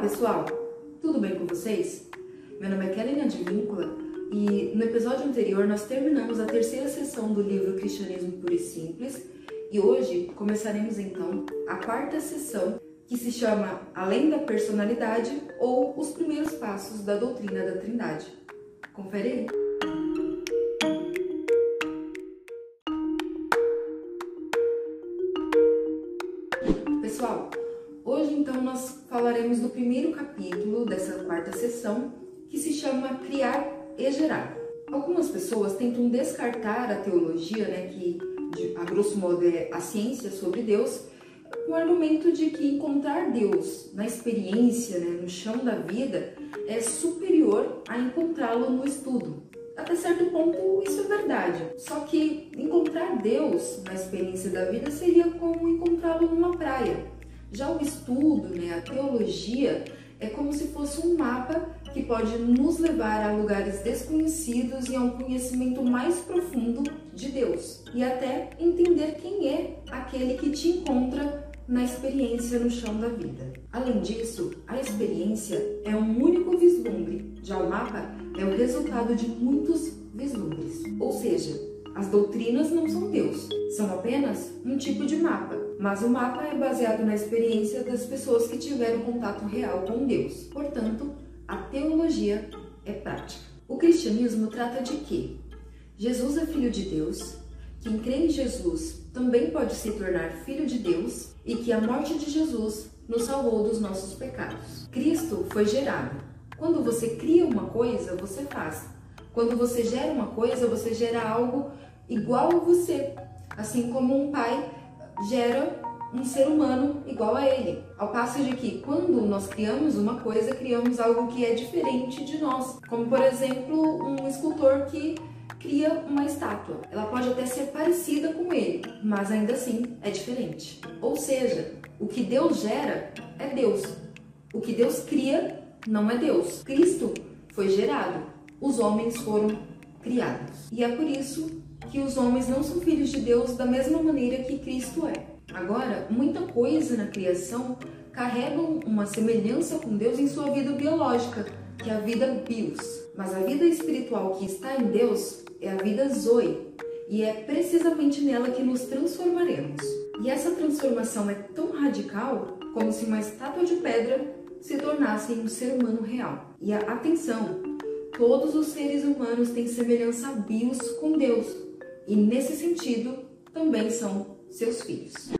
pessoal! Tudo bem com vocês? Meu nome é Kelly Advíncula e no episódio anterior nós terminamos a terceira sessão do livro Cristianismo Puro e Simples e hoje começaremos então a quarta sessão que se chama Além da Personalidade ou Os Primeiros Passos da Doutrina da Trindade. Confere aí! Pessoal, Hoje, então, nós falaremos do primeiro capítulo dessa quarta sessão, que se chama Criar e Gerar. Algumas pessoas tentam descartar a teologia, né, que a grosso modo é a ciência sobre Deus, com o argumento de que encontrar Deus na experiência, né, no chão da vida, é superior a encontrá-lo no estudo. Até certo ponto isso é verdade. Só que encontrar Deus na experiência da vida seria como encontrá-lo numa praia já o estudo, né, a teologia, é como se fosse um mapa que pode nos levar a lugares desconhecidos e a um conhecimento mais profundo de Deus e até entender quem é aquele que te encontra na experiência no chão da vida. Além disso, a experiência é um único vislumbre, já o mapa é o resultado de muitos vislumbres. Ou seja, as doutrinas não são Deus, são apenas um tipo de mapa, mas o mapa é baseado na experiência das pessoas que tiveram contato real com Deus. Portanto, a teologia é prática. O cristianismo trata de que Jesus é filho de Deus, quem crê em Jesus também pode se tornar filho de Deus e que a morte de Jesus nos salvou dos nossos pecados. Cristo foi gerado. Quando você cria uma coisa, você faz. Quando você gera uma coisa, você gera algo igual a você, assim como um pai gera um ser humano igual a ele. Ao passo de que quando nós criamos uma coisa, criamos algo que é diferente de nós, como por exemplo, um escultor que cria uma estátua. Ela pode até ser parecida com ele, mas ainda assim é diferente. Ou seja, o que Deus gera é Deus. O que Deus cria não é Deus. Cristo foi gerado. Os homens foram criados. E é por isso que os homens não são filhos de Deus da mesma maneira que Cristo é. Agora, muita coisa na criação carregam uma semelhança com Deus em sua vida biológica, que é a vida bios. Mas a vida espiritual que está em Deus é a vida zoe, e é precisamente nela que nos transformaremos. E essa transformação é tão radical como se uma estátua de pedra se tornasse um ser humano real. E atenção, todos os seres humanos têm semelhança bios com Deus, e nesse sentido também são seus filhos.